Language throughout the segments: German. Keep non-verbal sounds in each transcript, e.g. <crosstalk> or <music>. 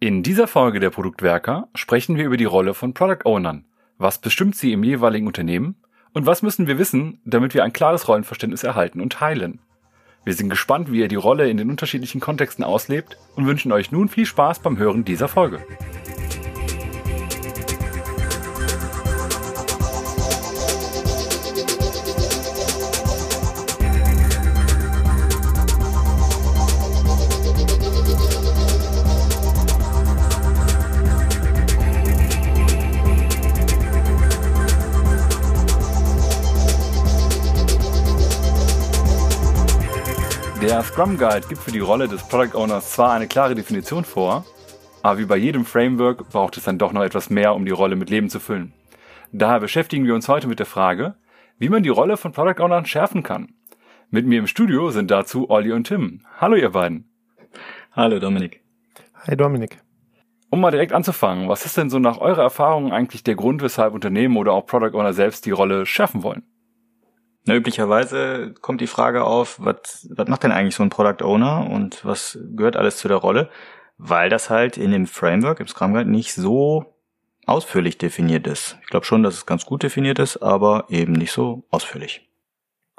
In dieser Folge der Produktwerker sprechen wir über die Rolle von Product Ownern. Was bestimmt sie im jeweiligen Unternehmen? Und was müssen wir wissen, damit wir ein klares Rollenverständnis erhalten und teilen? Wir sind gespannt, wie ihr die Rolle in den unterschiedlichen Kontexten auslebt und wünschen euch nun viel Spaß beim Hören dieser Folge. Der Scrum Guide gibt für die Rolle des Product Owners zwar eine klare Definition vor, aber wie bei jedem Framework braucht es dann doch noch etwas mehr, um die Rolle mit Leben zu füllen. Daher beschäftigen wir uns heute mit der Frage, wie man die Rolle von Product Ownern schärfen kann. Mit mir im Studio sind dazu Olli und Tim. Hallo ihr beiden. Hallo Dominik. Hi Dominik. Um mal direkt anzufangen, was ist denn so nach eurer Erfahrung eigentlich der Grund, weshalb Unternehmen oder auch Product Owner selbst die Rolle schärfen wollen? Na, üblicherweise kommt die Frage auf, was, was macht denn eigentlich so ein Product Owner und was gehört alles zu der Rolle? Weil das halt in dem Framework, im Scrum Guide, nicht so ausführlich definiert ist. Ich glaube schon, dass es ganz gut definiert ist, aber eben nicht so ausführlich.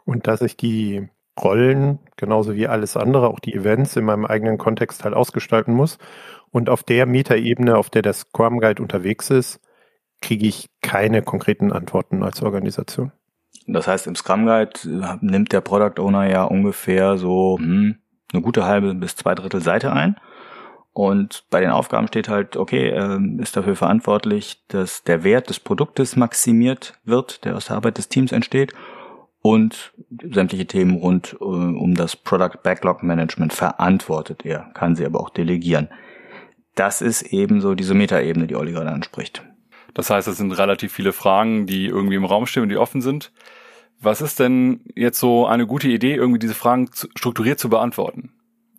Und dass ich die Rollen, genauso wie alles andere, auch die Events in meinem eigenen Kontext halt ausgestalten muss. Und auf der Metaebene, auf der der Scrum Guide unterwegs ist, kriege ich keine konkreten Antworten als Organisation. Das heißt, im Scrum Guide äh, nimmt der Product Owner ja ungefähr so hm, eine gute halbe bis zwei Drittel Seite ein. Und bei den Aufgaben steht halt, okay, er ist dafür verantwortlich, dass der Wert des Produktes maximiert wird, der aus der Arbeit des Teams entsteht und sämtliche Themen rund äh, um das Product Backlog Management verantwortet er, kann sie aber auch delegieren. Das ist eben so diese Metaebene, die Olli gerade anspricht. Das heißt, es sind relativ viele Fragen, die irgendwie im Raum stehen und die offen sind. Was ist denn jetzt so eine gute Idee, irgendwie diese Fragen zu, strukturiert zu beantworten?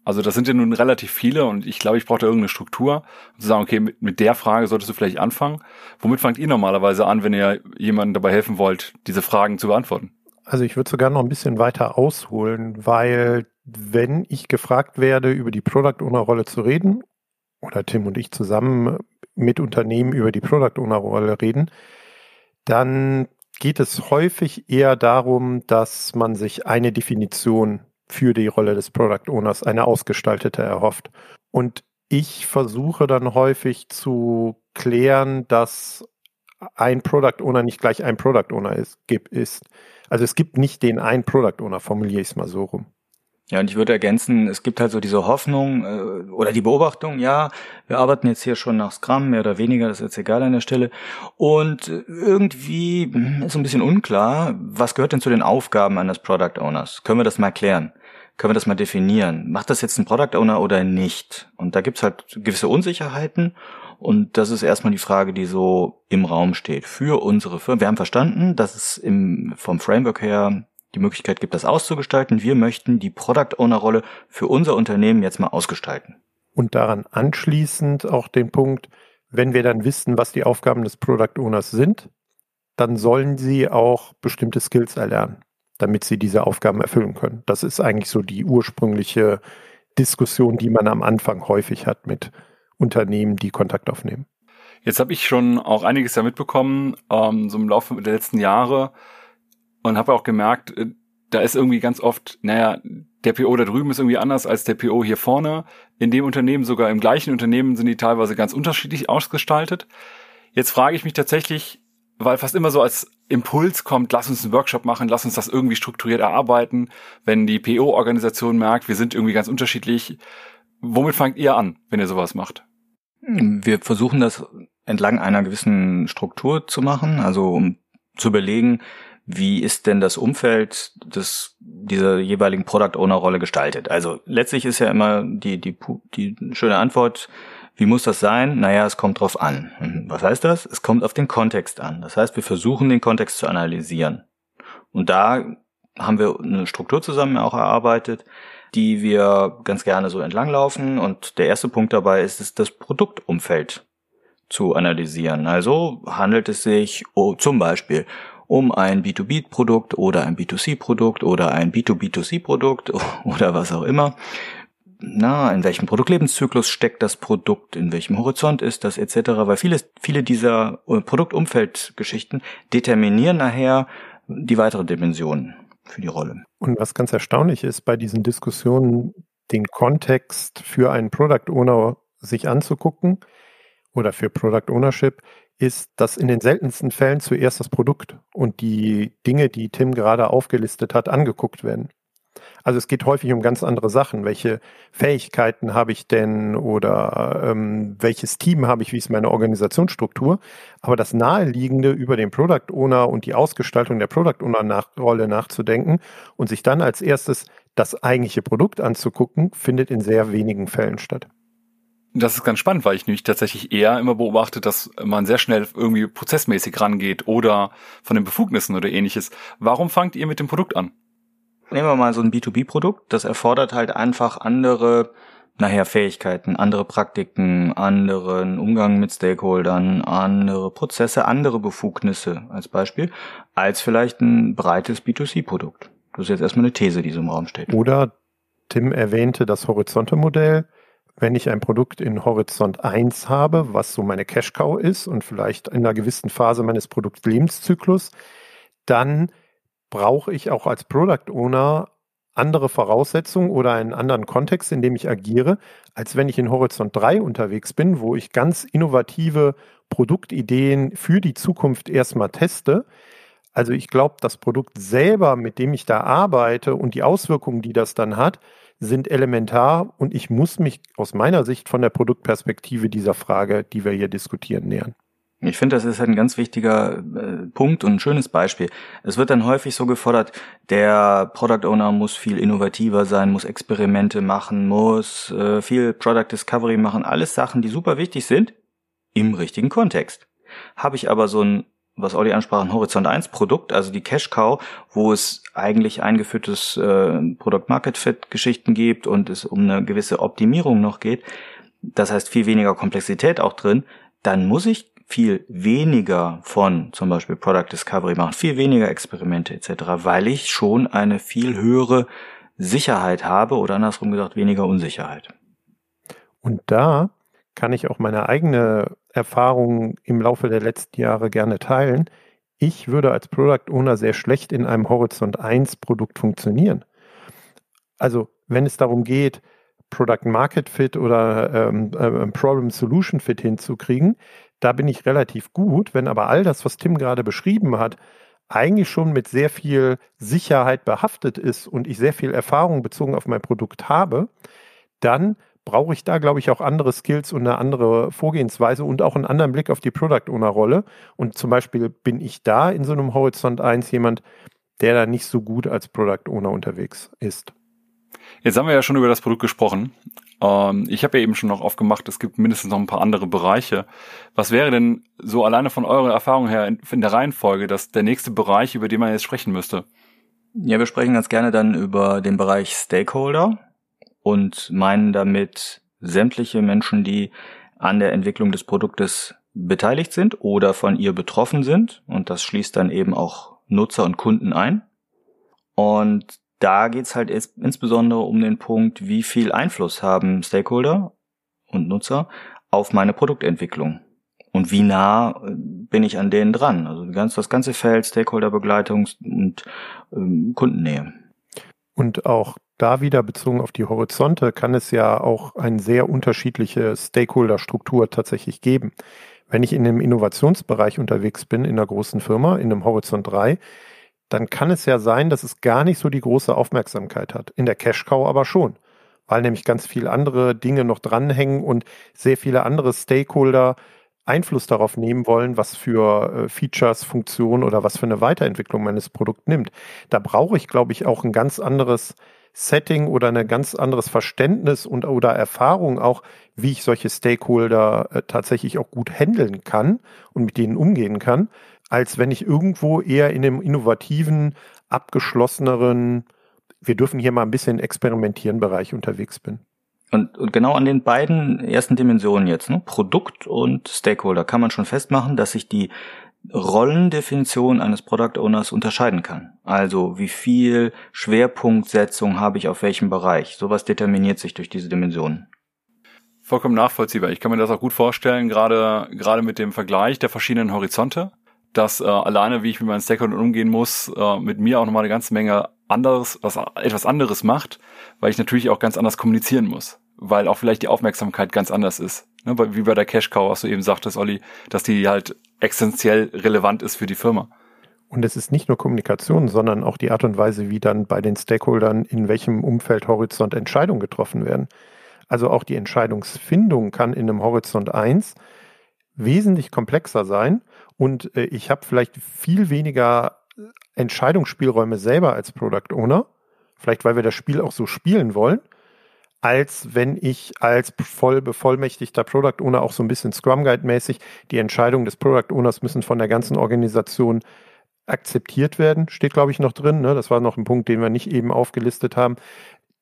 Also das sind ja nun relativ viele und ich glaube, ich brauche da irgendeine Struktur, um zu sagen, okay, mit, mit der Frage solltest du vielleicht anfangen. Womit fangt ihr normalerweise an, wenn ihr jemandem dabei helfen wollt, diese Fragen zu beantworten? Also ich würde sogar noch ein bisschen weiter ausholen, weil wenn ich gefragt werde, über die Product Owner Rolle zu reden, oder Tim und ich zusammen mit Unternehmen über die Product Owner Rolle reden, dann geht es häufig eher darum, dass man sich eine Definition für die Rolle des Product Owners, eine ausgestaltete erhofft. Und ich versuche dann häufig zu klären, dass ein Product Owner nicht gleich ein Product Owner ist. Also es gibt nicht den einen Product Owner, formuliere ich es mal so rum. Ja, und ich würde ergänzen, es gibt halt so diese Hoffnung äh, oder die Beobachtung, ja, wir arbeiten jetzt hier schon nach Scrum, mehr oder weniger, das ist jetzt egal an der Stelle. Und irgendwie hm, ist so ein bisschen unklar, was gehört denn zu den Aufgaben eines Product Owners? Können wir das mal klären? Können wir das mal definieren? Macht das jetzt ein Product Owner oder nicht? Und da gibt's halt gewisse Unsicherheiten. Und das ist erstmal die Frage, die so im Raum steht für unsere Firma. Wir haben verstanden, dass es im, vom Framework her die Möglichkeit gibt, das auszugestalten. Wir möchten die Product Owner Rolle für unser Unternehmen jetzt mal ausgestalten. Und daran anschließend auch den Punkt, wenn wir dann wissen, was die Aufgaben des Product Owners sind, dann sollen sie auch bestimmte Skills erlernen, damit sie diese Aufgaben erfüllen können. Das ist eigentlich so die ursprüngliche Diskussion, die man am Anfang häufig hat mit Unternehmen, die Kontakt aufnehmen. Jetzt habe ich schon auch einiges da mitbekommen, ähm, so im Laufe der letzten Jahre, und habe auch gemerkt, äh, da ist irgendwie ganz oft, naja, der PO da drüben ist irgendwie anders als der PO hier vorne. In dem Unternehmen, sogar im gleichen Unternehmen, sind die teilweise ganz unterschiedlich ausgestaltet. Jetzt frage ich mich tatsächlich, weil fast immer so als Impuls kommt, lass uns einen Workshop machen, lass uns das irgendwie strukturiert erarbeiten. Wenn die PO-Organisation merkt, wir sind irgendwie ganz unterschiedlich, womit fangt ihr an, wenn ihr sowas macht? Wir versuchen das entlang einer gewissen Struktur zu machen, also um zu überlegen, wie ist denn das Umfeld des, dieser jeweiligen Product Owner Rolle gestaltet? Also letztlich ist ja immer die, die, die schöne Antwort, wie muss das sein? Naja, es kommt drauf an. Mhm. Was heißt das? Es kommt auf den Kontext an. Das heißt, wir versuchen den Kontext zu analysieren. Und da haben wir eine Struktur zusammen auch erarbeitet, die wir ganz gerne so entlanglaufen. Und der erste Punkt dabei ist es, das Produktumfeld zu analysieren. Also handelt es sich oh, zum Beispiel um ein B2B-Produkt oder ein B2C-Produkt oder ein B2B2C-Produkt <laughs> oder was auch immer. na, in welchem Produktlebenszyklus steckt das Produkt, in welchem Horizont ist das etc., weil viele, viele dieser äh, Produktumfeldgeschichten determinieren nachher die weitere Dimension für die Rolle. Und was ganz erstaunlich ist bei diesen Diskussionen, den Kontext für einen Product Owner sich anzugucken oder für Product Ownership, ist, dass in den seltensten Fällen zuerst das Produkt und die Dinge, die Tim gerade aufgelistet hat, angeguckt werden. Also es geht häufig um ganz andere Sachen. Welche Fähigkeiten habe ich denn oder ähm, welches Team habe ich, wie ist meine Organisationsstruktur? Aber das Naheliegende über den Product Owner und die Ausgestaltung der Product Owner nach, Rolle nachzudenken und sich dann als erstes das eigentliche Produkt anzugucken, findet in sehr wenigen Fällen statt. Das ist ganz spannend, weil ich nämlich tatsächlich eher immer beobachte, dass man sehr schnell irgendwie prozessmäßig rangeht oder von den Befugnissen oder ähnliches. Warum fangt ihr mit dem Produkt an? Nehmen wir mal so ein B2B-Produkt, das erfordert halt einfach andere, nachher Fähigkeiten, andere Praktiken, anderen Umgang mit Stakeholdern, andere Prozesse, andere Befugnisse als Beispiel, als vielleicht ein breites B2C-Produkt. Das ist jetzt erstmal eine These, die so im Raum steht. Oder Tim erwähnte das Horizonte-Modell. Wenn ich ein Produkt in Horizont 1 habe, was so meine Cash-Cow ist und vielleicht in einer gewissen Phase meines Produktlebenszyklus, dann brauche ich auch als Product Owner andere Voraussetzungen oder einen anderen Kontext, in dem ich agiere, als wenn ich in Horizont 3 unterwegs bin, wo ich ganz innovative Produktideen für die Zukunft erstmal teste. Also ich glaube, das Produkt selber, mit dem ich da arbeite und die Auswirkungen, die das dann hat, sind elementar und ich muss mich aus meiner Sicht von der Produktperspektive dieser Frage, die wir hier diskutieren, nähern. Ich finde, das ist ein ganz wichtiger äh, Punkt und ein schönes Beispiel. Es wird dann häufig so gefordert, der Product Owner muss viel innovativer sein, muss Experimente machen, muss äh, viel Product Discovery machen, alles Sachen, die super wichtig sind, im richtigen Kontext. Habe ich aber so ein, was Olli ansprach, ein Horizont 1 Produkt, also die Cash Cow, wo es eigentlich eingeführtes äh, Product Market Fit Geschichten gibt und es um eine gewisse Optimierung noch geht, das heißt viel weniger Komplexität auch drin, dann muss ich viel weniger von zum Beispiel Product Discovery machen, viel weniger Experimente etc., weil ich schon eine viel höhere Sicherheit habe oder andersrum gesagt weniger Unsicherheit. Und da kann ich auch meine eigene Erfahrung im Laufe der letzten Jahre gerne teilen. Ich würde als Product Owner sehr schlecht in einem Horizont 1 Produkt funktionieren. Also wenn es darum geht, Product Market Fit oder ähm, äh, Problem Solution Fit hinzukriegen, da bin ich relativ gut. Wenn aber all das, was Tim gerade beschrieben hat, eigentlich schon mit sehr viel Sicherheit behaftet ist und ich sehr viel Erfahrung bezogen auf mein Produkt habe, dann brauche ich da, glaube ich, auch andere Skills und eine andere Vorgehensweise und auch einen anderen Blick auf die Product Owner Rolle. Und zum Beispiel bin ich da in so einem Horizont 1 jemand, der da nicht so gut als Product Owner unterwegs ist. Jetzt haben wir ja schon über das Produkt gesprochen. Ähm, ich habe ja eben schon noch aufgemacht, es gibt mindestens noch ein paar andere Bereiche. Was wäre denn so alleine von eurer Erfahrung her in, in der Reihenfolge, dass der nächste Bereich, über den man jetzt sprechen müsste? Ja, wir sprechen ganz gerne dann über den Bereich Stakeholder und meinen damit sämtliche Menschen, die an der Entwicklung des Produktes beteiligt sind oder von ihr betroffen sind. Und das schließt dann eben auch Nutzer und Kunden ein. Und da geht's halt insbesondere um den Punkt, wie viel Einfluss haben Stakeholder und Nutzer auf meine Produktentwicklung. Und wie nah äh, bin ich an denen dran? Also das ganze Feld Stakeholderbegleitung und ähm, Kundennähe. Und auch da wieder bezogen auf die Horizonte kann es ja auch eine sehr unterschiedliche Stakeholder-Struktur tatsächlich geben. Wenn ich in einem Innovationsbereich unterwegs bin, in einer großen Firma, in einem Horizont 3, dann kann es ja sein, dass es gar nicht so die große Aufmerksamkeit hat. In der Cash Cow aber schon, weil nämlich ganz viele andere Dinge noch dranhängen und sehr viele andere Stakeholder Einfluss darauf nehmen wollen, was für äh, Features, Funktionen oder was für eine Weiterentwicklung meines Produkts nimmt. Da brauche ich, glaube ich, auch ein ganz anderes Setting oder ein ganz anderes Verständnis und oder Erfahrung auch, wie ich solche Stakeholder äh, tatsächlich auch gut handeln kann und mit denen umgehen kann, als wenn ich irgendwo eher in einem innovativen, abgeschlosseneren, wir dürfen hier mal ein bisschen experimentieren Bereich unterwegs bin. Und, und genau an den beiden ersten Dimensionen jetzt, ne, Produkt und Stakeholder, kann man schon festmachen, dass sich die Rollendefinition eines Product Owners unterscheiden kann. Also wie viel Schwerpunktsetzung habe ich auf welchem Bereich. Sowas determiniert sich durch diese Dimensionen. Vollkommen nachvollziehbar. Ich kann mir das auch gut vorstellen, gerade, gerade mit dem Vergleich der verschiedenen Horizonte, dass äh, alleine, wie ich mit meinen Stakeholdern umgehen muss, äh, mit mir auch nochmal eine ganze Menge anderes, was etwas anderes macht, weil ich natürlich auch ganz anders kommunizieren muss, weil auch vielleicht die Aufmerksamkeit ganz anders ist. Ne, wie bei der Cash Cow, was du eben sagtest, Olli, dass die halt essentiell relevant ist für die Firma. Und es ist nicht nur Kommunikation, sondern auch die Art und Weise, wie dann bei den Stakeholdern in welchem Umfeld Horizont Entscheidungen getroffen werden. Also auch die Entscheidungsfindung kann in einem Horizont 1 wesentlich komplexer sein und äh, ich habe vielleicht viel weniger Entscheidungsspielräume selber als Product Owner, vielleicht weil wir das Spiel auch so spielen wollen, als wenn ich als voll bevollmächtigter Product Owner auch so ein bisschen Scrum Guide mäßig die Entscheidungen des Product Owners müssen von der ganzen Organisation akzeptiert werden, steht glaube ich noch drin. Ne? Das war noch ein Punkt, den wir nicht eben aufgelistet haben.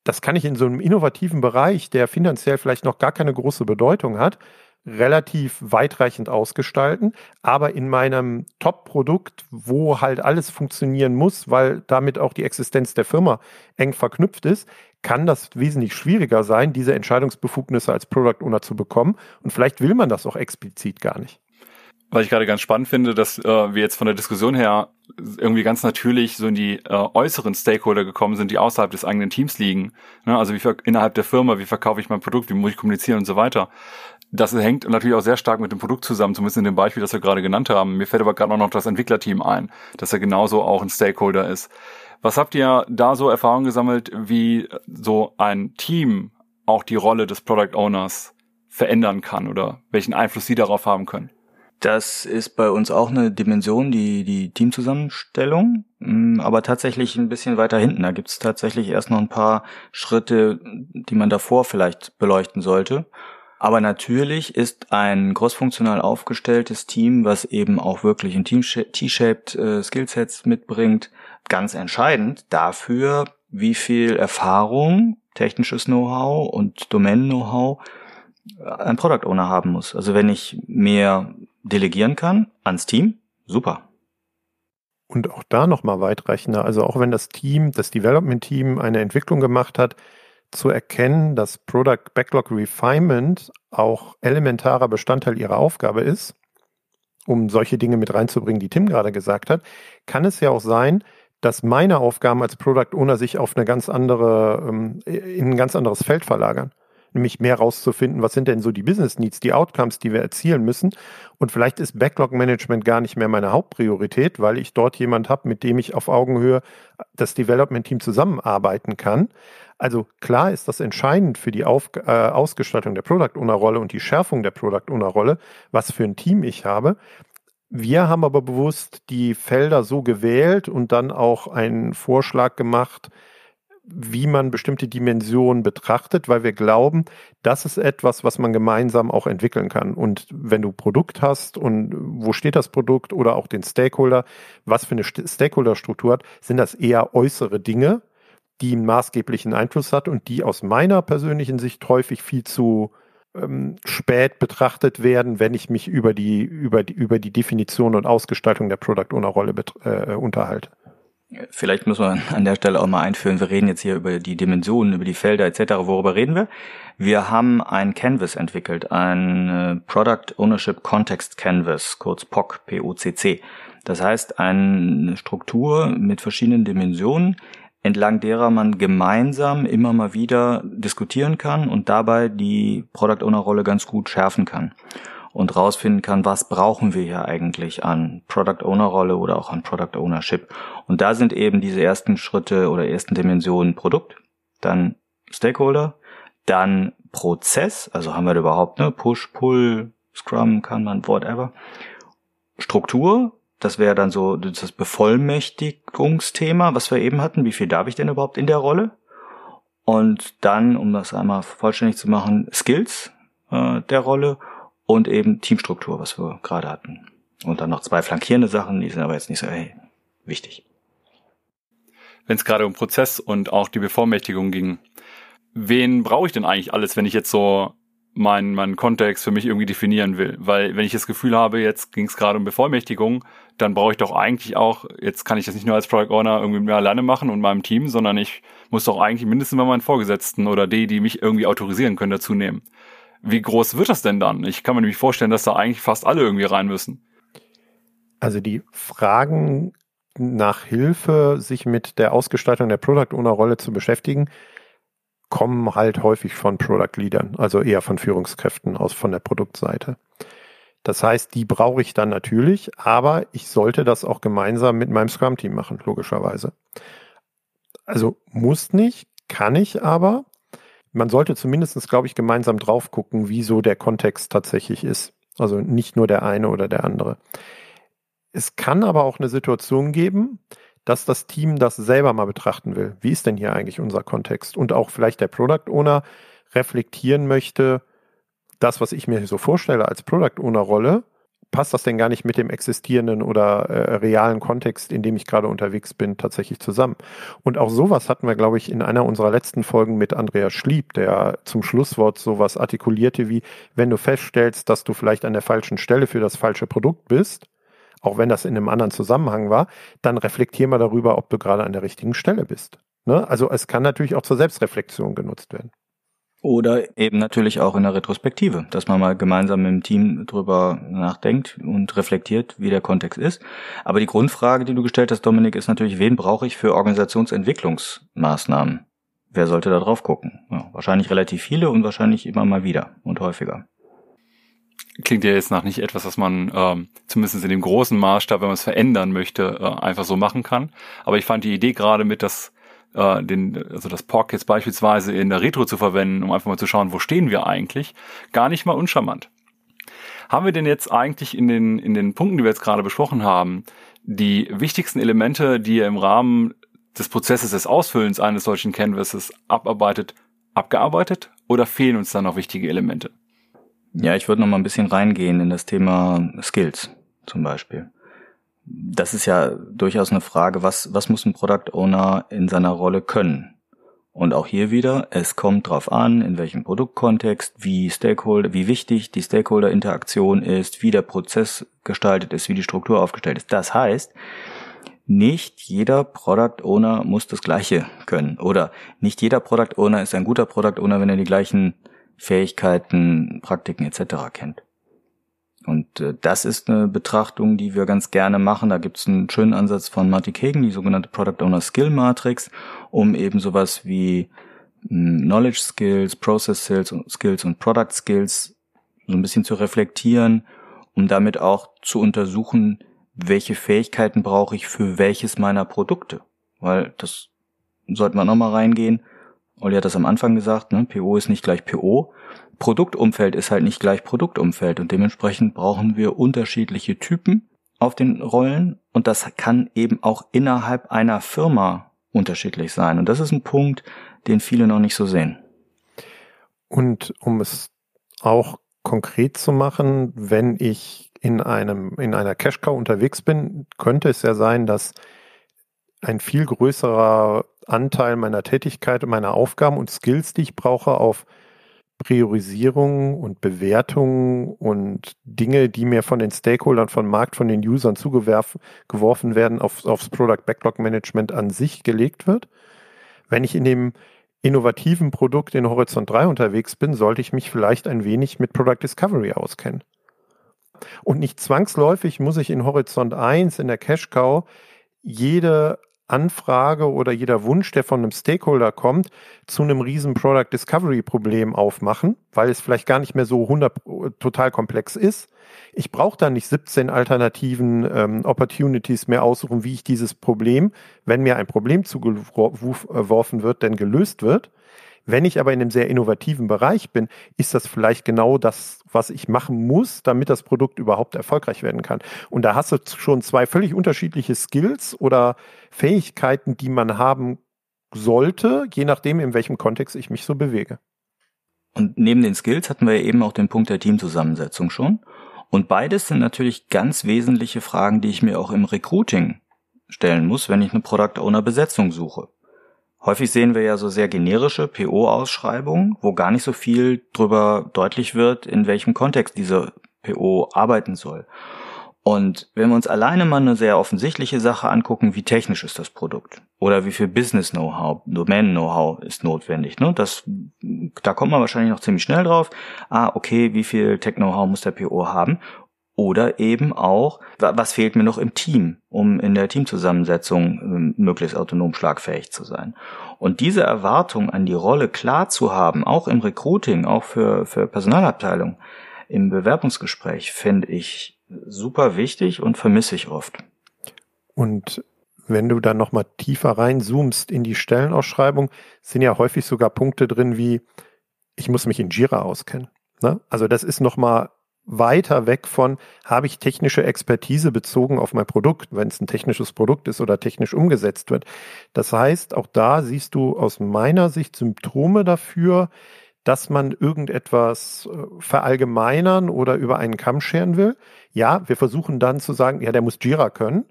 Das kann ich in so einem innovativen Bereich, der finanziell vielleicht noch gar keine große Bedeutung hat, relativ weitreichend ausgestalten, aber in meinem Top-Produkt, wo halt alles funktionieren muss, weil damit auch die Existenz der Firma eng verknüpft ist, kann das wesentlich schwieriger sein, diese Entscheidungsbefugnisse als Product Owner zu bekommen. Und vielleicht will man das auch explizit gar nicht. Was ich gerade ganz spannend finde, dass äh, wir jetzt von der Diskussion her irgendwie ganz natürlich so in die äh, äußeren Stakeholder gekommen sind, die außerhalb des eigenen Teams liegen. Ne? Also wie innerhalb der Firma, wie verkaufe ich mein Produkt, wie muss ich kommunizieren und so weiter. Das hängt natürlich auch sehr stark mit dem Produkt zusammen, zumindest in dem Beispiel, das wir gerade genannt haben. Mir fällt aber gerade auch noch das Entwicklerteam ein, dass er genauso auch ein Stakeholder ist. Was habt ihr da so Erfahrungen gesammelt, wie so ein Team auch die Rolle des Product Owners verändern kann oder welchen Einfluss sie darauf haben können? Das ist bei uns auch eine Dimension, die, die Teamzusammenstellung, mm, aber tatsächlich ein bisschen weiter hinten. Da gibt es tatsächlich erst noch ein paar Schritte, die man davor vielleicht beleuchten sollte. Aber natürlich ist ein großfunktional aufgestelltes Team, was eben auch wirklich ein T-shaped äh, Skillsets mitbringt, ganz entscheidend dafür, wie viel Erfahrung, technisches Know-how und Domain-Know-how ein Product Owner haben muss. Also wenn ich mehr delegieren kann ans Team, super. Und auch da nochmal weitreichender. Also auch wenn das Team, das Development Team eine Entwicklung gemacht hat, zu erkennen, dass Product Backlog Refinement auch elementarer Bestandteil ihrer Aufgabe ist, um solche Dinge mit reinzubringen, die Tim gerade gesagt hat, kann es ja auch sein, dass meine Aufgaben als Product Owner sich auf eine ganz andere, ähm, in ein ganz anderes Feld verlagern. Nämlich mehr rauszufinden, was sind denn so die Business Needs, die Outcomes, die wir erzielen müssen. Und vielleicht ist Backlog Management gar nicht mehr meine Hauptpriorität, weil ich dort jemand habe, mit dem ich auf Augenhöhe das Development Team zusammenarbeiten kann. Also klar ist das entscheidend für die Auf äh, Ausgestaltung der Product Owner Rolle und die Schärfung der Product Owner Rolle, was für ein Team ich habe. Wir haben aber bewusst die Felder so gewählt und dann auch einen Vorschlag gemacht, wie man bestimmte Dimensionen betrachtet, weil wir glauben, das ist etwas, was man gemeinsam auch entwickeln kann. Und wenn du Produkt hast und wo steht das Produkt oder auch den Stakeholder, was für eine Stakeholder-Struktur hat, sind das eher äußere Dinge, die einen maßgeblichen Einfluss hat und die aus meiner persönlichen Sicht häufig viel zu ähm, spät betrachtet werden, wenn ich mich über die, über die, über die Definition und Ausgestaltung der Product Owner Rolle äh, unterhalte. Vielleicht muss man an der Stelle auch mal einführen, wir reden jetzt hier über die Dimensionen, über die Felder etc. Worüber reden wir? Wir haben ein Canvas entwickelt, ein äh, Product Ownership Context Canvas, kurz POC, P-O-C-C. Das heißt, eine Struktur mit verschiedenen Dimensionen, entlang derer man gemeinsam immer mal wieder diskutieren kann und dabei die Product Owner Rolle ganz gut schärfen kann und rausfinden kann, was brauchen wir hier eigentlich an Product Owner Rolle oder auch an Product Ownership. Und da sind eben diese ersten Schritte oder ersten Dimensionen Produkt, dann Stakeholder, dann Prozess, also haben wir da überhaupt ne Push, Pull, Scrum, kann man whatever. Struktur, das wäre dann so das Bevollmächtigungsthema, was wir eben hatten. Wie viel darf ich denn überhaupt in der Rolle? Und dann, um das einmal vollständig zu machen, Skills äh, der Rolle und eben Teamstruktur, was wir gerade hatten. Und dann noch zwei flankierende Sachen, die sind aber jetzt nicht so hey, wichtig. Wenn es gerade um Prozess und auch die Bevollmächtigung ging, wen brauche ich denn eigentlich alles, wenn ich jetzt so meinen mein Kontext für mich irgendwie definieren will. Weil wenn ich das Gefühl habe, jetzt ging es gerade um Bevollmächtigung, dann brauche ich doch eigentlich auch, jetzt kann ich das nicht nur als Product Owner irgendwie mehr alleine machen und meinem Team, sondern ich muss doch eigentlich mindestens mal meinen Vorgesetzten oder die, die mich irgendwie autorisieren können, dazu nehmen. Wie groß wird das denn dann? Ich kann mir nämlich vorstellen, dass da eigentlich fast alle irgendwie rein müssen. Also die Fragen nach Hilfe, sich mit der Ausgestaltung der Product Owner Rolle zu beschäftigen, kommen halt häufig von Product Leadern, also eher von Führungskräften aus von der Produktseite. Das heißt, die brauche ich dann natürlich, aber ich sollte das auch gemeinsam mit meinem Scrum-Team machen, logischerweise. Also muss nicht, kann ich aber. Man sollte zumindest, glaube ich, gemeinsam drauf gucken, wie so der Kontext tatsächlich ist. Also nicht nur der eine oder der andere. Es kann aber auch eine Situation geben, dass das Team das selber mal betrachten will. Wie ist denn hier eigentlich unser Kontext? Und auch vielleicht der Product Owner reflektieren möchte, das, was ich mir so vorstelle als Product Owner Rolle, passt das denn gar nicht mit dem existierenden oder äh, realen Kontext, in dem ich gerade unterwegs bin, tatsächlich zusammen? Und auch sowas hatten wir, glaube ich, in einer unserer letzten Folgen mit Andreas Schlieb, der zum Schlusswort sowas artikulierte wie, wenn du feststellst, dass du vielleicht an der falschen Stelle für das falsche Produkt bist, auch wenn das in einem anderen Zusammenhang war, dann reflektier mal darüber, ob du gerade an der richtigen Stelle bist. Ne? Also es kann natürlich auch zur Selbstreflexion genutzt werden. Oder eben natürlich auch in der Retrospektive, dass man mal gemeinsam im Team drüber nachdenkt und reflektiert, wie der Kontext ist. Aber die Grundfrage, die du gestellt hast, Dominik, ist natürlich, wen brauche ich für Organisationsentwicklungsmaßnahmen? Wer sollte da drauf gucken? Ja, wahrscheinlich relativ viele und wahrscheinlich immer mal wieder und häufiger klingt ja jetzt nach nicht etwas, was man ähm, zumindest in dem großen Maßstab, wenn man es verändern möchte, äh, einfach so machen kann. Aber ich fand die Idee gerade mit das äh, den, also das Pork jetzt beispielsweise in der Retro zu verwenden, um einfach mal zu schauen, wo stehen wir eigentlich, gar nicht mal uncharmant. Haben wir denn jetzt eigentlich in den, in den Punkten, die wir jetzt gerade besprochen haben, die wichtigsten Elemente, die ihr im Rahmen des Prozesses des Ausfüllens eines solchen Canvases abarbeitet, abgearbeitet oder fehlen uns da noch wichtige Elemente? Ja, ich würde noch mal ein bisschen reingehen in das Thema Skills zum Beispiel. Das ist ja durchaus eine Frage, was, was muss ein Product Owner in seiner Rolle können? Und auch hier wieder, es kommt drauf an, in welchem Produktkontext, wie Stakeholder, wie wichtig die Stakeholder-Interaktion ist, wie der Prozess gestaltet ist, wie die Struktur aufgestellt ist. Das heißt, nicht jeder Product Owner muss das Gleiche können. Oder nicht jeder Product Owner ist ein guter Product Owner, wenn er die gleichen Fähigkeiten, Praktiken etc. kennt. Und äh, das ist eine Betrachtung, die wir ganz gerne machen. Da gibt es einen schönen Ansatz von Marty Kagan, die sogenannte Product Owner Skill Matrix, um eben sowas wie mh, hm, Knowledge Skills, Process Skills und, Skills und Product Skills so ein bisschen zu reflektieren, um damit auch zu untersuchen, welche Fähigkeiten brauche ich für welches meiner Produkte. Weil das sollten wir nochmal reingehen. Olli hat das am Anfang gesagt, ne? PO ist nicht gleich PO. Produktumfeld ist halt nicht gleich Produktumfeld und dementsprechend brauchen wir unterschiedliche Typen auf den Rollen und das kann eben auch innerhalb einer Firma unterschiedlich sein. Und das ist ein Punkt, den viele noch nicht so sehen. Und um es auch konkret zu machen, wenn ich in einem, in einer Cash Cow unterwegs bin, könnte es ja sein, dass ein viel größerer Anteil meiner Tätigkeit und meiner Aufgaben und Skills, die ich brauche, auf Priorisierung und Bewertung und Dinge, die mir von den Stakeholdern, von Markt, von den Usern zugeworfen werden, auf, aufs Product Backlog Management an sich gelegt wird. Wenn ich in dem innovativen Produkt in Horizont 3 unterwegs bin, sollte ich mich vielleicht ein wenig mit Product Discovery auskennen. Und nicht zwangsläufig muss ich in Horizont 1 in der Cash Cow jede Anfrage oder jeder Wunsch, der von einem Stakeholder kommt, zu einem riesen Product Discovery Problem aufmachen, weil es vielleicht gar nicht mehr so 100 total komplex ist. Ich brauche da nicht 17 alternativen ähm, Opportunities mehr aussuchen, wie ich dieses Problem, wenn mir ein Problem zugeworfen wird, denn gelöst wird, wenn ich aber in einem sehr innovativen Bereich bin, ist das vielleicht genau das, was ich machen muss, damit das Produkt überhaupt erfolgreich werden kann. Und da hast du schon zwei völlig unterschiedliche Skills oder Fähigkeiten, die man haben sollte, je nachdem, in welchem Kontext ich mich so bewege. Und neben den Skills hatten wir eben auch den Punkt der Teamzusammensetzung schon. Und beides sind natürlich ganz wesentliche Fragen, die ich mir auch im Recruiting stellen muss, wenn ich eine Product Owner Besetzung suche. Häufig sehen wir ja so sehr generische PO-Ausschreibungen, wo gar nicht so viel drüber deutlich wird, in welchem Kontext diese PO arbeiten soll. Und wenn wir uns alleine mal eine sehr offensichtliche Sache angucken, wie technisch ist das Produkt oder wie viel Business-Know-how, Domain-Know-how ist notwendig, ne? Das, da kommt man wahrscheinlich noch ziemlich schnell drauf. Ah, okay, wie viel Tech-Know-how muss der PO haben? Oder eben auch, was fehlt mir noch im Team, um in der Teamzusammensetzung ähm, möglichst autonom schlagfähig zu sein. Und diese Erwartung an die Rolle klar zu haben, auch im Recruiting, auch für, für Personalabteilung, im Bewerbungsgespräch, finde ich super wichtig und vermisse ich oft. Und wenn du dann nochmal tiefer reinzoomst in die Stellenausschreibung, sind ja häufig sogar Punkte drin wie, ich muss mich in Jira auskennen. Ne? Also das ist nochmal weiter weg von, habe ich technische Expertise bezogen auf mein Produkt, wenn es ein technisches Produkt ist oder technisch umgesetzt wird. Das heißt, auch da siehst du aus meiner Sicht Symptome dafür, dass man irgendetwas äh, verallgemeinern oder über einen Kamm scheren will. Ja, wir versuchen dann zu sagen, ja, der muss Jira können.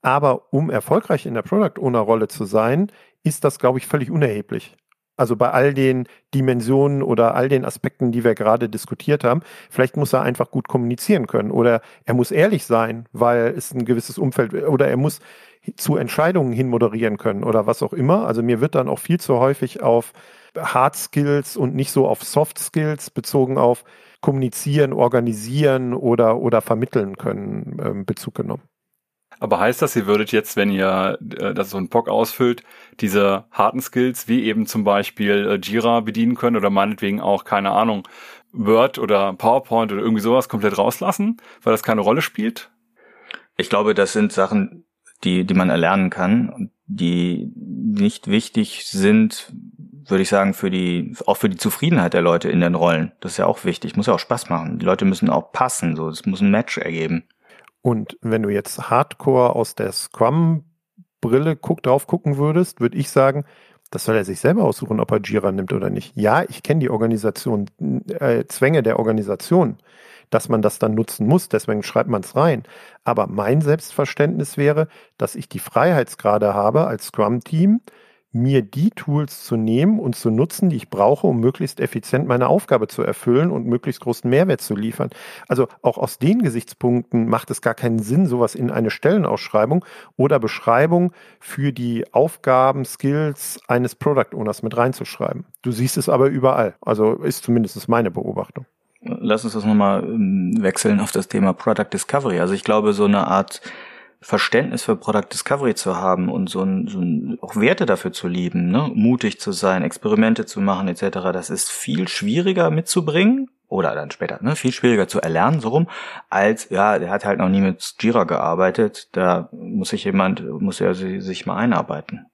Aber um erfolgreich in der Product Owner Rolle zu sein, ist das, glaube ich, völlig unerheblich. Also bei all den Dimensionen oder all den Aspekten, die wir gerade diskutiert haben, vielleicht muss er einfach gut kommunizieren können oder er muss ehrlich sein, weil es ein gewisses Umfeld oder er muss zu Entscheidungen hin moderieren können oder was auch immer. Also mir wird dann auch viel zu häufig auf Hard Skills und nicht so auf Soft Skills bezogen auf kommunizieren, organisieren oder, oder vermitteln können ähm, Bezug genommen. Aber heißt das, ihr würdet jetzt, wenn ihr äh, das so ein POC ausfüllt, diese harten Skills wie eben zum Beispiel äh, Jira bedienen können oder meinetwegen auch, keine Ahnung, Word oder PowerPoint oder irgendwie sowas komplett rauslassen, weil das keine Rolle spielt? Ich glaube, das sind Sachen, die, die man erlernen kann und die nicht wichtig sind, würde ich sagen, für die, auch für die Zufriedenheit der Leute in den Rollen. Das ist ja auch wichtig, muss ja auch Spaß machen. Die Leute müssen auch passen, so, es muss ein Match ergeben. Und wenn du jetzt Hardcore aus der Scrum-Brille guck, drauf gucken würdest, würde ich sagen, das soll er sich selber aussuchen, ob er Jira nimmt oder nicht. Ja, ich kenne die Organisation, äh, Zwänge der Organisation, dass man das dann nutzen muss, deswegen schreibt man es rein. Aber mein Selbstverständnis wäre, dass ich die Freiheitsgrade habe als Scrum-Team, mir die Tools zu nehmen und zu nutzen, die ich brauche, um möglichst effizient meine Aufgabe zu erfüllen und möglichst großen Mehrwert zu liefern. Also auch aus den Gesichtspunkten macht es gar keinen Sinn, sowas in eine Stellenausschreibung oder Beschreibung für die Aufgaben, Skills eines Product Owners mit reinzuschreiben. Du siehst es aber überall. Also ist zumindest meine Beobachtung. Lass uns das nochmal ähm, wechseln auf das Thema Product Discovery. Also ich glaube, so eine Art Verständnis für Product Discovery zu haben und so ein, so ein auch Werte dafür zu lieben, ne? mutig zu sein, Experimente zu machen etc. Das ist viel schwieriger mitzubringen oder dann später, ne, viel schwieriger zu erlernen, so rum, als, ja, der hat halt noch nie mit Jira gearbeitet, da muss sich jemand, muss er sich mal einarbeiten.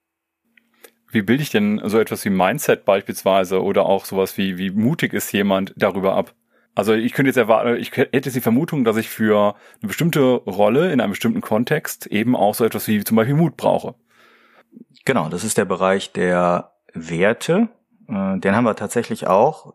Wie bilde ich denn so etwas wie Mindset beispielsweise oder auch sowas wie, wie mutig ist jemand darüber ab? Also ich könnte jetzt erwarten, ich hätte jetzt die Vermutung, dass ich für eine bestimmte Rolle in einem bestimmten Kontext eben auch so etwas wie zum Beispiel Mut brauche. Genau, das ist der Bereich der Werte. Äh, den haben wir tatsächlich auch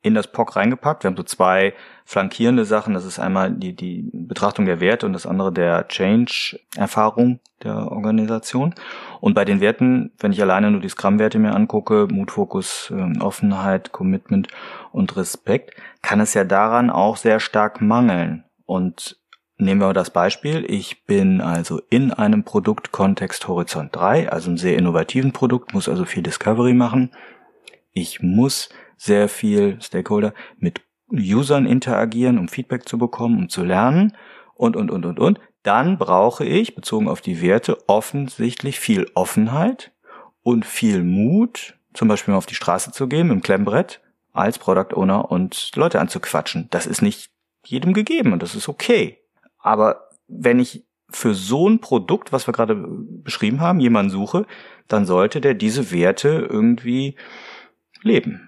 in das POC reingepackt. Wir haben so zwei flankierende Sachen. Das ist einmal die, die Betrachtung der Werte und das andere der Change-Erfahrung der Organisation. Und bei den Werten, wenn ich alleine nur die Scrum-Werte mir angucke, Mut, Fokus, ähm, Offenheit, Commitment und Respekt, kann es ja daran auch sehr stark mangeln. Und Nehmen wir das Beispiel. Ich bin also in einem Produktkontext Horizont 3, also einem sehr innovativen Produkt, muss also viel Discovery machen. Ich muss sehr viel Stakeholder mit Usern interagieren, um Feedback zu bekommen, um zu lernen und, und, und, und, und. Dann brauche ich, bezogen auf die Werte, offensichtlich viel Offenheit und viel Mut, zum Beispiel mal auf die Straße zu gehen mit dem Klemmbrett als Product Owner und Leute anzuquatschen. Das ist nicht jedem gegeben und das ist okay. Aber wenn ich für so ein Produkt, was wir gerade beschrieben haben, jemanden suche, dann sollte der diese Werte irgendwie leben.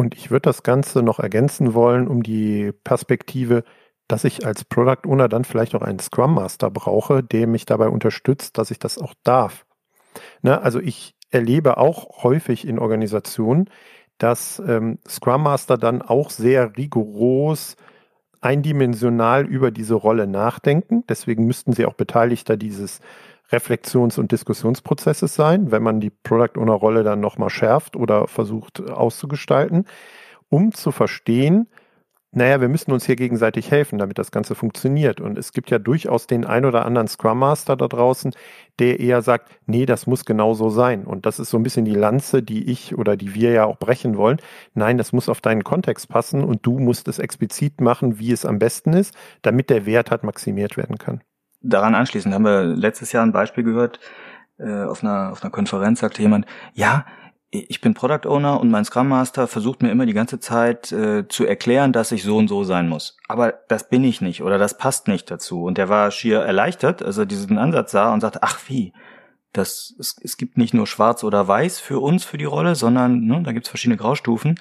Und ich würde das Ganze noch ergänzen wollen um die Perspektive, dass ich als Product Owner dann vielleicht auch einen Scrum Master brauche, der mich dabei unterstützt, dass ich das auch darf. Ne, also ich erlebe auch häufig in Organisationen, dass ähm, Scrum Master dann auch sehr rigoros eindimensional über diese Rolle nachdenken. Deswegen müssten sie auch Beteiligter dieses Reflexions- und Diskussionsprozesses sein, wenn man die Product Owner Rolle dann nochmal schärft oder versucht auszugestalten, um zu verstehen, naja, wir müssen uns hier gegenseitig helfen, damit das Ganze funktioniert. Und es gibt ja durchaus den ein oder anderen Scrum Master da draußen, der eher sagt, nee, das muss genau so sein. Und das ist so ein bisschen die Lanze, die ich oder die wir ja auch brechen wollen. Nein, das muss auf deinen Kontext passen und du musst es explizit machen, wie es am besten ist, damit der Wert halt maximiert werden kann. Daran anschließend haben wir letztes Jahr ein Beispiel gehört, äh, auf einer, auf einer Konferenz sagte jemand, ja, ich bin Product Owner und mein Scrum Master versucht mir immer die ganze Zeit äh, zu erklären, dass ich so und so sein muss. Aber das bin ich nicht oder das passt nicht dazu. Und der war schier erleichtert, als er diesen Ansatz sah und sagte, ach wie, das, es, es gibt nicht nur schwarz oder weiß für uns, für die Rolle, sondern ne, da gibt es verschiedene Graustufen.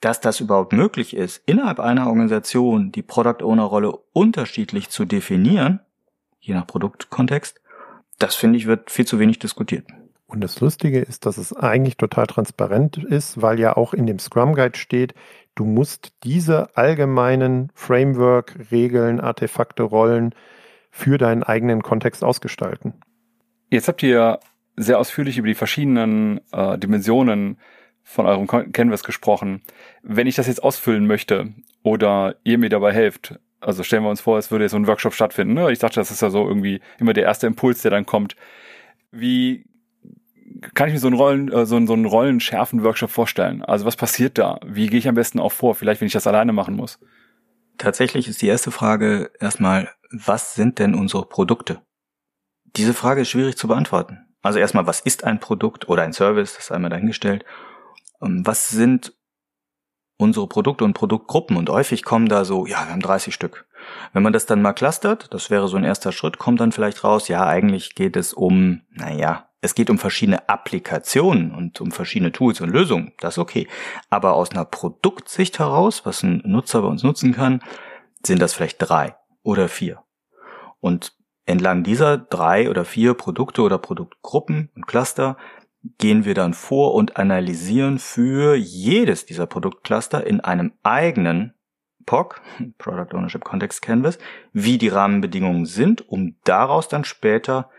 Dass das überhaupt möglich ist, innerhalb einer Organisation die Product Owner Rolle unterschiedlich zu definieren, je nach Produktkontext, das finde ich wird viel zu wenig diskutiert. Und das Lustige ist, dass es eigentlich total transparent ist, weil ja auch in dem Scrum Guide steht, du musst diese allgemeinen Framework, Regeln, Artefakte, Rollen für deinen eigenen Kontext ausgestalten. Jetzt habt ihr sehr ausführlich über die verschiedenen äh, Dimensionen von eurem Canvas gesprochen. Wenn ich das jetzt ausfüllen möchte oder ihr mir dabei helft, also stellen wir uns vor, es würde so ein Workshop stattfinden. Ne? Ich dachte, das ist ja so irgendwie immer der erste Impuls, der dann kommt. Wie kann ich mir so einen Rollen, äh, so einen, so einen Rollenschärfen-Workshop vorstellen? Also was passiert da? Wie gehe ich am besten auch vor? Vielleicht, wenn ich das alleine machen muss. Tatsächlich ist die erste Frage erstmal, was sind denn unsere Produkte? Diese Frage ist schwierig zu beantworten. Also erstmal, was ist ein Produkt oder ein Service? Das ist einmal dahingestellt. Ähm, was sind unsere Produkte und Produktgruppen? Und häufig kommen da so, ja, wir haben 30 Stück. Wenn man das dann mal clustert, das wäre so ein erster Schritt, kommt dann vielleicht raus, ja, eigentlich geht es um, naja, es geht um verschiedene Applikationen und um verschiedene Tools und Lösungen. Das ist okay. Aber aus einer Produktsicht heraus, was ein Nutzer bei uns nutzen kann, sind das vielleicht drei oder vier. Und entlang dieser drei oder vier Produkte oder Produktgruppen und Cluster gehen wir dann vor und analysieren für jedes dieser Produktcluster in einem eigenen POC, <laughs> Product Ownership Context Canvas, wie die Rahmenbedingungen sind, um daraus dann später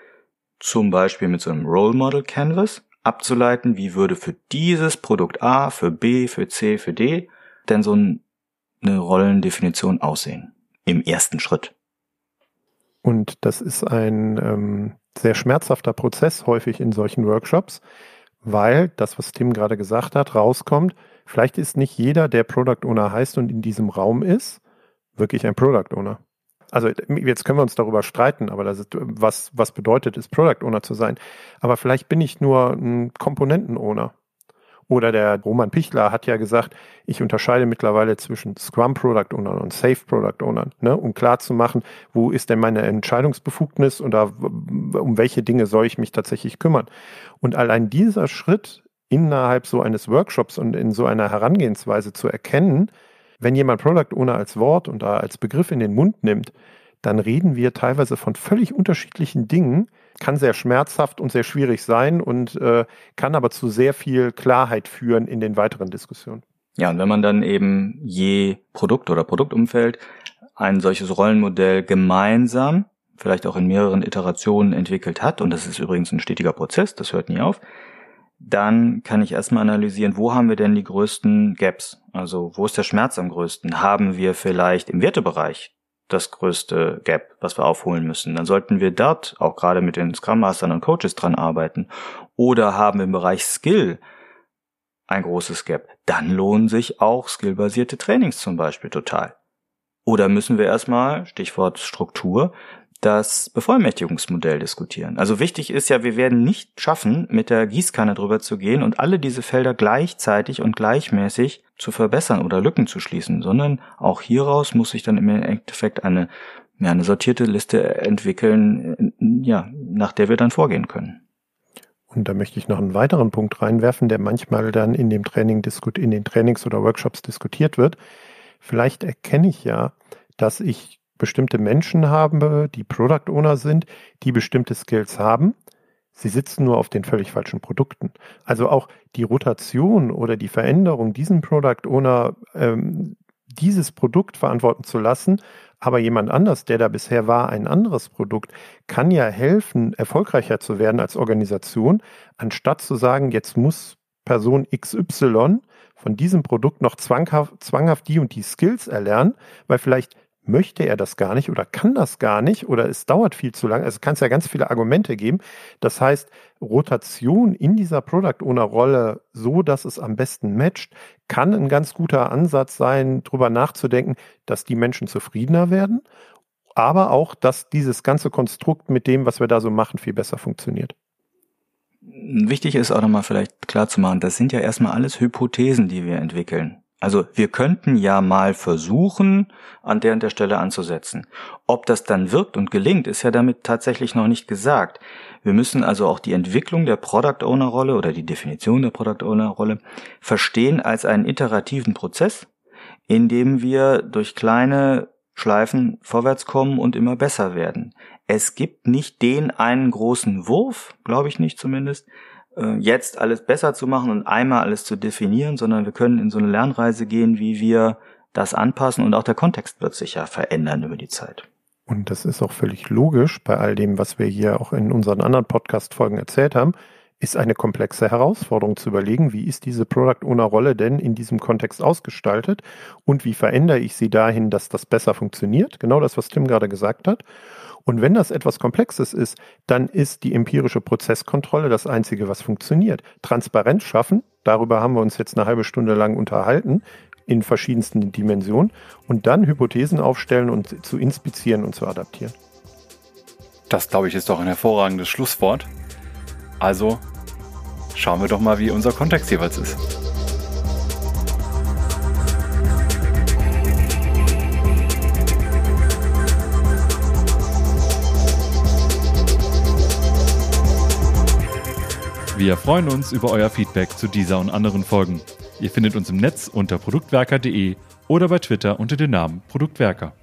zum Beispiel mit so einem Role Model Canvas abzuleiten, wie würde für dieses Produkt A, für B, für C, für D denn so eine Rollendefinition aussehen im ersten Schritt. Und das ist ein ähm, sehr schmerzhafter Prozess häufig in solchen Workshops, weil das, was Tim gerade gesagt hat, rauskommt, vielleicht ist nicht jeder, der Product Owner heißt und in diesem Raum ist, wirklich ein Product Owner also jetzt können wir uns darüber streiten, aber ist, was, was bedeutet es, Product Owner zu sein. Aber vielleicht bin ich nur ein Komponenten-Owner. Oder der Roman Pichler hat ja gesagt, ich unterscheide mittlerweile zwischen Scrum Product Owner und Safe Product Owner, ne, um klar zu machen, wo ist denn meine Entscheidungsbefugnis und um welche Dinge soll ich mich tatsächlich kümmern. Und allein dieser Schritt innerhalb so eines Workshops und in so einer Herangehensweise zu erkennen, wenn jemand Product Owner als Wort und als Begriff in den Mund nimmt, dann reden wir teilweise von völlig unterschiedlichen Dingen, kann sehr schmerzhaft und sehr schwierig sein und äh, kann aber zu sehr viel Klarheit führen in den weiteren Diskussionen. Ja, und wenn man dann eben je Produkt oder Produktumfeld ein solches Rollenmodell gemeinsam, vielleicht auch in mehreren Iterationen entwickelt hat, und das ist übrigens ein stetiger Prozess, das hört nie auf, dann kann ich erstmal analysieren, wo haben wir denn die größten Gaps? Also wo ist der Schmerz am größten? Haben wir vielleicht im Wertebereich das größte Gap, was wir aufholen müssen? Dann sollten wir dort auch gerade mit den Scrum Mastern und Coaches dran arbeiten. Oder haben wir im Bereich Skill ein großes Gap? Dann lohnen sich auch skillbasierte Trainings zum Beispiel total. Oder müssen wir erstmal, Stichwort Struktur, das Bevollmächtigungsmodell diskutieren. Also wichtig ist ja, wir werden nicht schaffen, mit der Gießkanne drüber zu gehen und alle diese Felder gleichzeitig und gleichmäßig zu verbessern oder Lücken zu schließen, sondern auch hieraus muss sich dann im Endeffekt eine, ja, eine sortierte Liste entwickeln, ja, nach der wir dann vorgehen können. Und da möchte ich noch einen weiteren Punkt reinwerfen, der manchmal dann in dem Training in den Trainings oder Workshops diskutiert wird. Vielleicht erkenne ich ja, dass ich bestimmte Menschen haben, die Product Owner sind, die bestimmte Skills haben. Sie sitzen nur auf den völlig falschen Produkten. Also auch die Rotation oder die Veränderung, diesen Product Owner ähm, dieses Produkt verantworten zu lassen, aber jemand anders, der da bisher war, ein anderes Produkt, kann ja helfen, erfolgreicher zu werden als Organisation, anstatt zu sagen, jetzt muss Person XY von diesem Produkt noch zwanghaft, zwanghaft die und die Skills erlernen, weil vielleicht möchte er das gar nicht oder kann das gar nicht oder es dauert viel zu lange. Also kann es ja ganz viele Argumente geben. Das heißt, Rotation in dieser Product Owner Rolle, so dass es am besten matcht, kann ein ganz guter Ansatz sein, darüber nachzudenken, dass die Menschen zufriedener werden, aber auch, dass dieses ganze Konstrukt mit dem, was wir da so machen, viel besser funktioniert. Wichtig ist auch nochmal vielleicht klar zu machen, das sind ja erstmal alles Hypothesen, die wir entwickeln. Also wir könnten ja mal versuchen, an der und der Stelle anzusetzen. Ob das dann wirkt und gelingt, ist ja damit tatsächlich noch nicht gesagt. Wir müssen also auch die Entwicklung der Product Owner Rolle oder die Definition der Product Owner Rolle verstehen als einen iterativen Prozess, in dem wir durch kleine Schleifen vorwärts kommen und immer besser werden. Es gibt nicht den einen großen Wurf, glaube ich nicht zumindest, äh, jetzt alles besser zu machen und einmal alles zu definieren, sondern wir können in so eine Lernreise gehen, wie wir das anpassen und auch der Kontext wird sich ja verändern über die Zeit. Und das ist auch völlig logisch bei all dem, was wir hier auch in unseren anderen Podcast-Folgen erzählt haben, ist eine komplexe Herausforderung zu überlegen, wie ist diese Product Owner Rolle denn in diesem Kontext ausgestaltet und wie verändere ich sie dahin, dass das besser funktioniert? Genau das, was Tim gerade gesagt hat. Und wenn das etwas Komplexes ist, dann ist die empirische Prozesskontrolle das Einzige, was funktioniert. Transparenz schaffen, darüber haben wir uns jetzt eine halbe Stunde lang unterhalten, in verschiedensten Dimensionen, und dann Hypothesen aufstellen und zu inspizieren und zu adaptieren. Das, glaube ich, ist doch ein hervorragendes Schlusswort. Also schauen wir doch mal, wie unser Kontext jeweils ist. Wir freuen uns über euer Feedback zu dieser und anderen Folgen. Ihr findet uns im Netz unter produktwerker.de oder bei Twitter unter dem Namen Produktwerker.